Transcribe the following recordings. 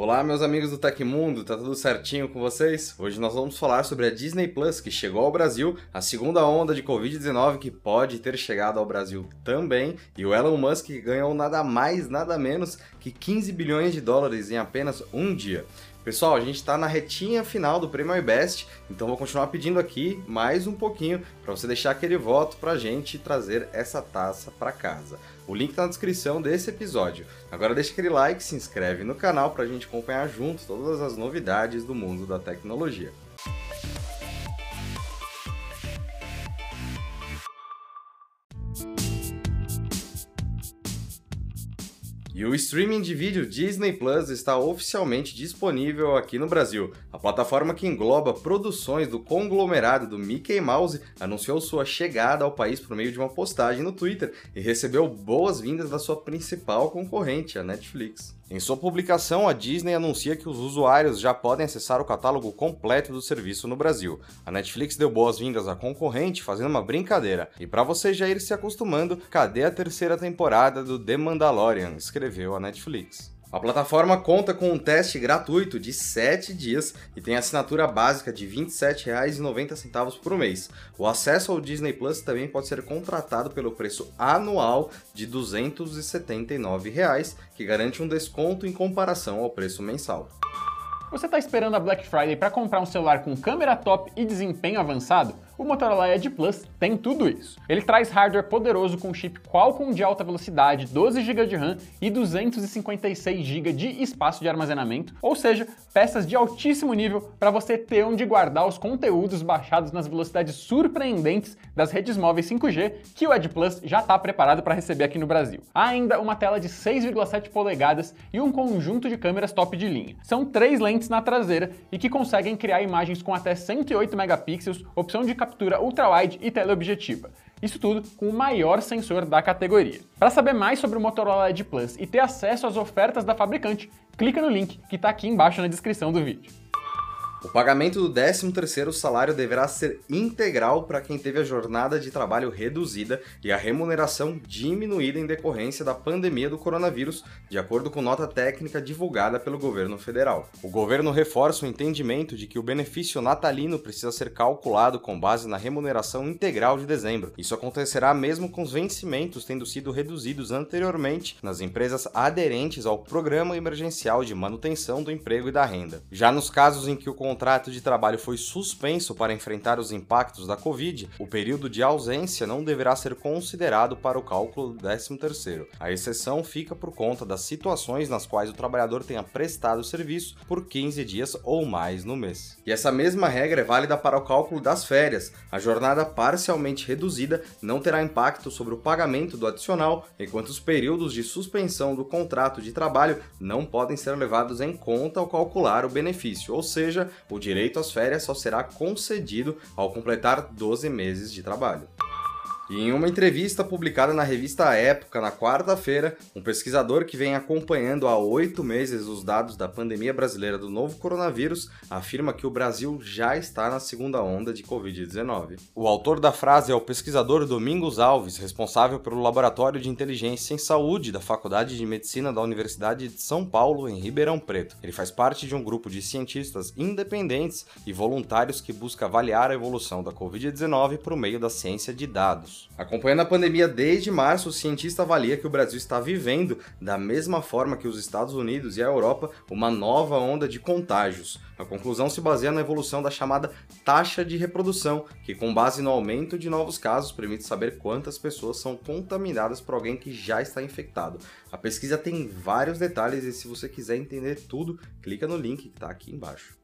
Olá, meus amigos do Tecmundo, tá tudo certinho com vocês? Hoje nós vamos falar sobre a Disney Plus, que chegou ao Brasil, a segunda onda de Covid-19 que pode ter chegado ao Brasil também, e o Elon Musk que ganhou nada mais, nada menos que 15 bilhões de dólares em apenas um dia. Pessoal, a gente está na retinha final do Prêmio iBest, então vou continuar pedindo aqui mais um pouquinho para você deixar aquele voto para a gente trazer essa taça para casa. O link está na descrição desse episódio. Agora deixa aquele like, se inscreve no canal para a gente acompanhar junto todas as novidades do mundo da tecnologia. E o streaming de vídeo Disney Plus está oficialmente disponível aqui no Brasil. A plataforma que engloba produções do conglomerado do Mickey Mouse anunciou sua chegada ao país por meio de uma postagem no Twitter e recebeu boas-vindas da sua principal concorrente, a Netflix. Em sua publicação, a Disney anuncia que os usuários já podem acessar o catálogo completo do serviço no Brasil. A Netflix deu boas-vindas à concorrente, fazendo uma brincadeira. E para você já ir se acostumando, cadê a terceira temporada do The Mandalorian? escreveu a Netflix. A plataforma conta com um teste gratuito de 7 dias e tem assinatura básica de R$ 27,90 por mês. O acesso ao Disney Plus também pode ser contratado pelo preço anual de 279 reais, que garante um desconto em comparação ao preço mensal. Você está esperando a Black Friday para comprar um celular com câmera top e desempenho avançado? O Motorola Edge Plus tem tudo isso. Ele traz hardware poderoso com chip Qualcomm de alta velocidade, 12 GB de RAM e 256 GB de espaço de armazenamento, ou seja, peças de altíssimo nível para você ter onde guardar os conteúdos baixados nas velocidades surpreendentes das redes móveis 5G que o Edge Plus já está preparado para receber aqui no Brasil. Há ainda uma tela de 6,7 polegadas e um conjunto de câmeras top de linha. São três lentes na traseira e que conseguem criar imagens com até 108 megapixels, opção de captura ultra-wide e teleobjetiva. Isso tudo com o maior sensor da categoria. Para saber mais sobre o Motorola Edge Plus e ter acesso às ofertas da fabricante, clica no link que está aqui embaixo na descrição do vídeo. O pagamento do 13º salário deverá ser integral para quem teve a jornada de trabalho reduzida e a remuneração diminuída em decorrência da pandemia do coronavírus, de acordo com nota técnica divulgada pelo governo federal. O governo reforça o entendimento de que o benefício natalino precisa ser calculado com base na remuneração integral de dezembro. Isso acontecerá mesmo com os vencimentos tendo sido reduzidos anteriormente nas empresas aderentes ao Programa Emergencial de Manutenção do Emprego e da Renda. Já nos casos em que o contrato de trabalho foi suspenso para enfrentar os impactos da Covid, o período de ausência não deverá ser considerado para o cálculo do 13º. A exceção fica por conta das situações nas quais o trabalhador tenha prestado serviço por 15 dias ou mais no mês. E essa mesma regra é válida para o cálculo das férias. A jornada parcialmente reduzida não terá impacto sobre o pagamento do adicional, enquanto os períodos de suspensão do contrato de trabalho não podem ser levados em conta ao calcular o benefício, ou seja, o direito às férias só será concedido ao completar 12 meses de trabalho. E em uma entrevista publicada na revista Época na quarta-feira, um pesquisador que vem acompanhando há oito meses os dados da pandemia brasileira do novo coronavírus afirma que o Brasil já está na segunda onda de Covid-19. O autor da frase é o pesquisador Domingos Alves, responsável pelo Laboratório de Inteligência em Saúde da Faculdade de Medicina da Universidade de São Paulo, em Ribeirão Preto. Ele faz parte de um grupo de cientistas independentes e voluntários que busca avaliar a evolução da Covid-19 por meio da ciência de dados. Acompanhando a pandemia desde março, o cientista avalia que o Brasil está vivendo, da mesma forma que os Estados Unidos e a Europa, uma nova onda de contágios. A conclusão se baseia na evolução da chamada taxa de reprodução, que, com base no aumento de novos casos, permite saber quantas pessoas são contaminadas por alguém que já está infectado. A pesquisa tem vários detalhes e, se você quiser entender tudo, clica no link que está aqui embaixo.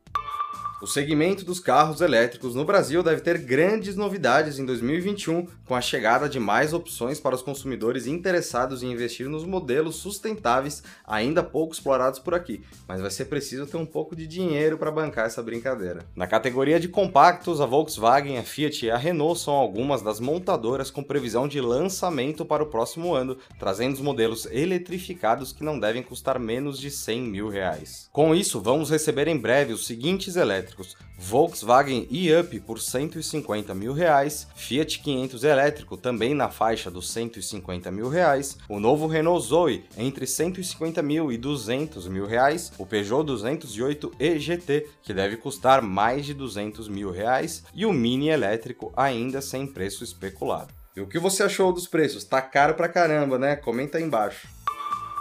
O segmento dos carros elétricos no Brasil deve ter grandes novidades em 2021, com a chegada de mais opções para os consumidores interessados em investir nos modelos sustentáveis ainda pouco explorados por aqui, mas vai ser preciso ter um pouco de dinheiro para bancar essa brincadeira. Na categoria de compactos, a Volkswagen, a Fiat e a Renault são algumas das montadoras com previsão de lançamento para o próximo ano, trazendo os modelos eletrificados que não devem custar menos de 100 mil reais. Com isso, vamos receber em breve os seguintes elétricos elétricos Volkswagen e-Up por 150 mil reais, Fiat 500 elétrico também na faixa dos 150 mil reais, o novo Renault Zoe entre 150 mil e 200 mil reais, o Peugeot 208 EGT que deve custar mais de 200 mil reais e o Mini elétrico ainda sem preço especulado. E o que você achou dos preços? Tá caro pra caramba, né? Comenta aí embaixo.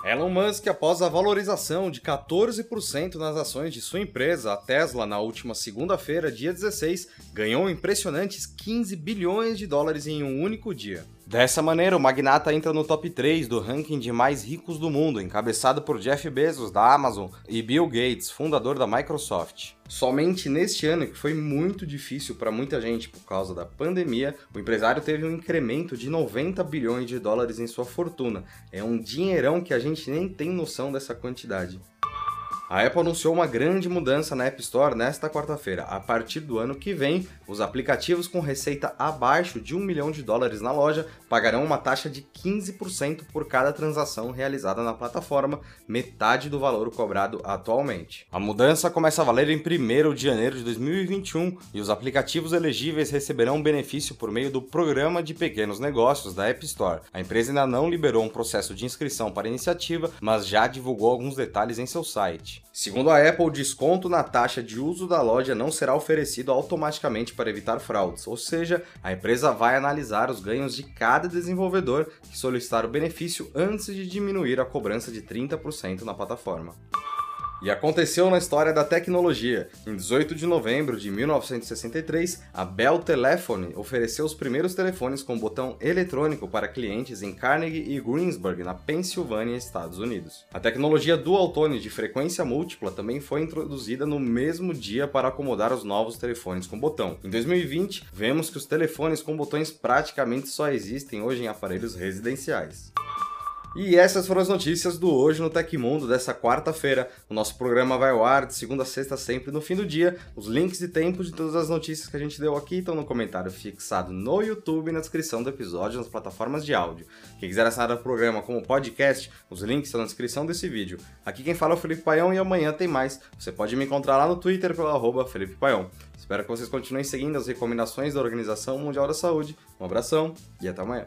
Elon Musk, após a valorização de 14% nas ações de sua empresa, a Tesla, na última segunda-feira, dia 16, ganhou impressionantes 15 bilhões de dólares em um único dia. Dessa maneira, o magnata entra no top 3 do ranking de mais ricos do mundo, encabeçado por Jeff Bezos, da Amazon, e Bill Gates, fundador da Microsoft. Somente neste ano, que foi muito difícil para muita gente por causa da pandemia, o empresário teve um incremento de 90 bilhões de dólares em sua fortuna. É um dinheirão que a gente nem tem noção dessa quantidade. A Apple anunciou uma grande mudança na App Store nesta quarta-feira. A partir do ano que vem, os aplicativos com receita abaixo de um milhão de dólares na loja pagarão uma taxa de 15% por cada transação realizada na plataforma, metade do valor cobrado atualmente. A mudança começa a valer em 1 de janeiro de 2021 e os aplicativos elegíveis receberão benefício por meio do Programa de Pequenos Negócios da App Store. A empresa ainda não liberou um processo de inscrição para a iniciativa, mas já divulgou alguns detalhes em seu site. Segundo a Apple, o desconto na taxa de uso da loja não será oferecido automaticamente para evitar fraudes, ou seja, a empresa vai analisar os ganhos de cada desenvolvedor que solicitar o benefício antes de diminuir a cobrança de 30% na plataforma. E aconteceu na história da tecnologia. Em 18 de novembro de 1963, a Bell Telephone ofereceu os primeiros telefones com botão eletrônico para clientes em Carnegie e Greensburg, na Pensilvânia, Estados Unidos. A tecnologia dual tone de frequência múltipla também foi introduzida no mesmo dia para acomodar os novos telefones com botão. Em 2020, vemos que os telefones com botões praticamente só existem hoje em aparelhos residenciais. E essas foram as notícias do Hoje no Tecmundo dessa quarta-feira. O nosso programa vai ao ar de segunda a sexta, sempre no fim do dia. Os links e tempos de todas as notícias que a gente deu aqui estão no comentário fixado no YouTube e na descrição do episódio nas plataformas de áudio. Quem quiser assinar o programa como podcast, os links estão na descrição desse vídeo. Aqui quem fala é o Felipe Paião e amanhã tem mais. Você pode me encontrar lá no Twitter pelo arroba Felipe Paião. Espero que vocês continuem seguindo as recomendações da Organização Mundial da Saúde. Um abração e até amanhã.